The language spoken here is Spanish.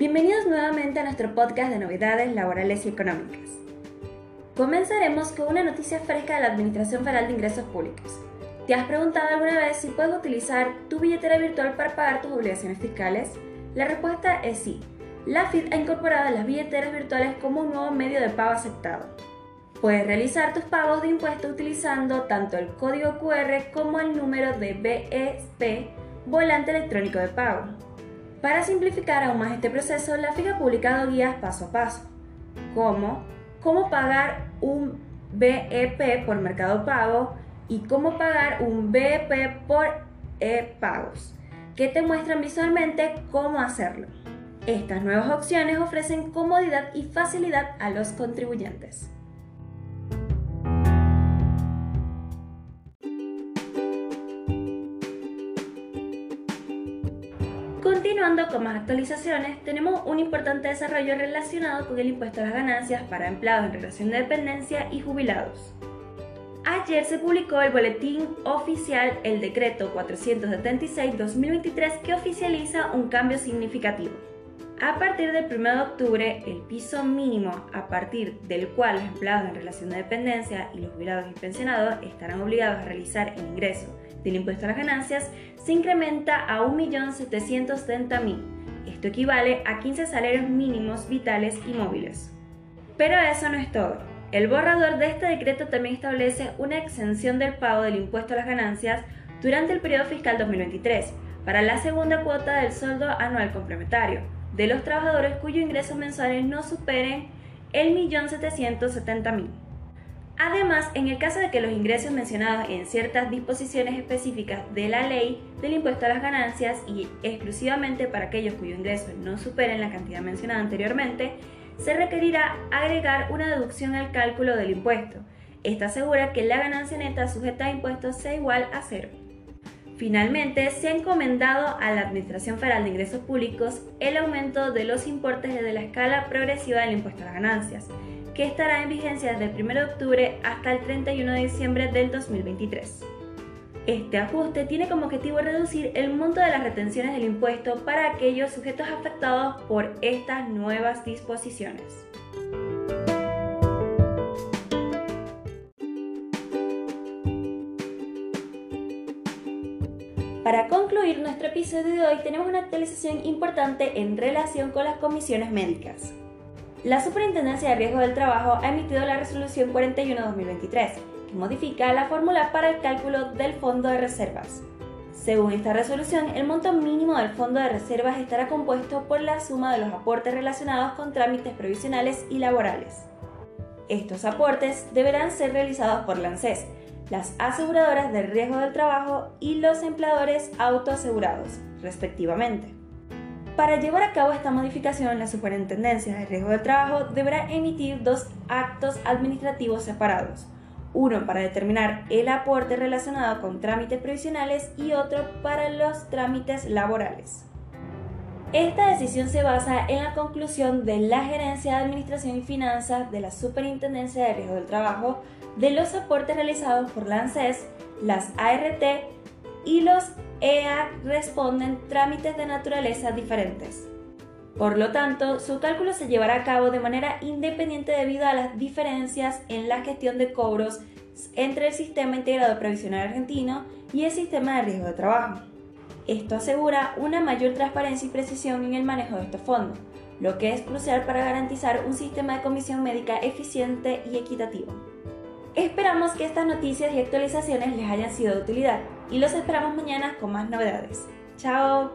Bienvenidos nuevamente a nuestro podcast de novedades laborales y económicas. Comenzaremos con una noticia fresca de la Administración Federal de Ingresos Públicos. ¿Te has preguntado alguna vez si puedes utilizar tu billetera virtual para pagar tus obligaciones fiscales? La respuesta es sí. La FIT ha incorporado las billeteras virtuales como un nuevo medio de pago aceptado. Puedes realizar tus pagos de impuestos utilizando tanto el código QR como el número de BEP, volante electrónico de pago. Para simplificar aún más este proceso, la FIG ha publicado guías paso a paso, como cómo pagar un BEP por Mercado Pago y cómo pagar un BEP por e-pagos, que te muestran visualmente cómo hacerlo. Estas nuevas opciones ofrecen comodidad y facilidad a los contribuyentes. Continuando con más actualizaciones, tenemos un importante desarrollo relacionado con el impuesto a las ganancias para empleados en relación de dependencia y jubilados. Ayer se publicó el boletín oficial el decreto 476-2023 que oficializa un cambio significativo. A partir del 1 de octubre, el piso mínimo a partir del cual los empleados en relación de dependencia y los jubilados y pensionados estarán obligados a realizar el ingreso del impuesto a las ganancias se incrementa a 1.770.000. Esto equivale a 15 salarios mínimos vitales y móviles. Pero eso no es todo. El borrador de este decreto también establece una exención del pago del impuesto a las ganancias durante el periodo fiscal 2023 para la segunda cuota del sueldo anual complementario de los trabajadores cuyos ingresos mensuales no superen el 1.770.000. Además, en el caso de que los ingresos mencionados en ciertas disposiciones específicas de la ley del impuesto a las ganancias y exclusivamente para aquellos cuyos ingresos no superen la cantidad mencionada anteriormente, se requerirá agregar una deducción al cálculo del impuesto. Esta asegura que la ganancia neta sujeta a impuestos sea igual a cero. Finalmente, se ha encomendado a la Administración Federal de Ingresos Públicos el aumento de los importes desde la escala progresiva del impuesto a las ganancias, que estará en vigencia desde el 1 de octubre hasta el 31 de diciembre del 2023. Este ajuste tiene como objetivo reducir el monto de las retenciones del impuesto para aquellos sujetos afectados por estas nuevas disposiciones. Para concluir nuestro episodio de hoy tenemos una actualización importante en relación con las comisiones médicas. La Superintendencia de Riesgo del Trabajo ha emitido la resolución 41-2023, que modifica la fórmula para el cálculo del fondo de reservas. Según esta resolución, el monto mínimo del fondo de reservas estará compuesto por la suma de los aportes relacionados con trámites provisionales y laborales. Estos aportes deberán ser realizados por la las aseguradoras de riesgo del trabajo y los empleadores autoasegurados, respectivamente. Para llevar a cabo esta modificación, la Superintendencia de Riesgo del Trabajo deberá emitir dos actos administrativos separados, uno para determinar el aporte relacionado con trámites provisionales y otro para los trámites laborales. Esta decisión se basa en la conclusión de la Gerencia de Administración y Finanzas de la Superintendencia de Riesgo del Trabajo de los aportes realizados por la las ART y los EA responden trámites de naturaleza diferentes. Por lo tanto, su cálculo se llevará a cabo de manera independiente debido a las diferencias en la gestión de cobros entre el Sistema Integrado Previsional Argentino y el Sistema de Riesgo de Trabajo. Esto asegura una mayor transparencia y precisión en el manejo de estos fondos, lo que es crucial para garantizar un sistema de comisión médica eficiente y equitativo. Esperamos que estas noticias y actualizaciones les hayan sido de utilidad y los esperamos mañana con más novedades. ¡Chao!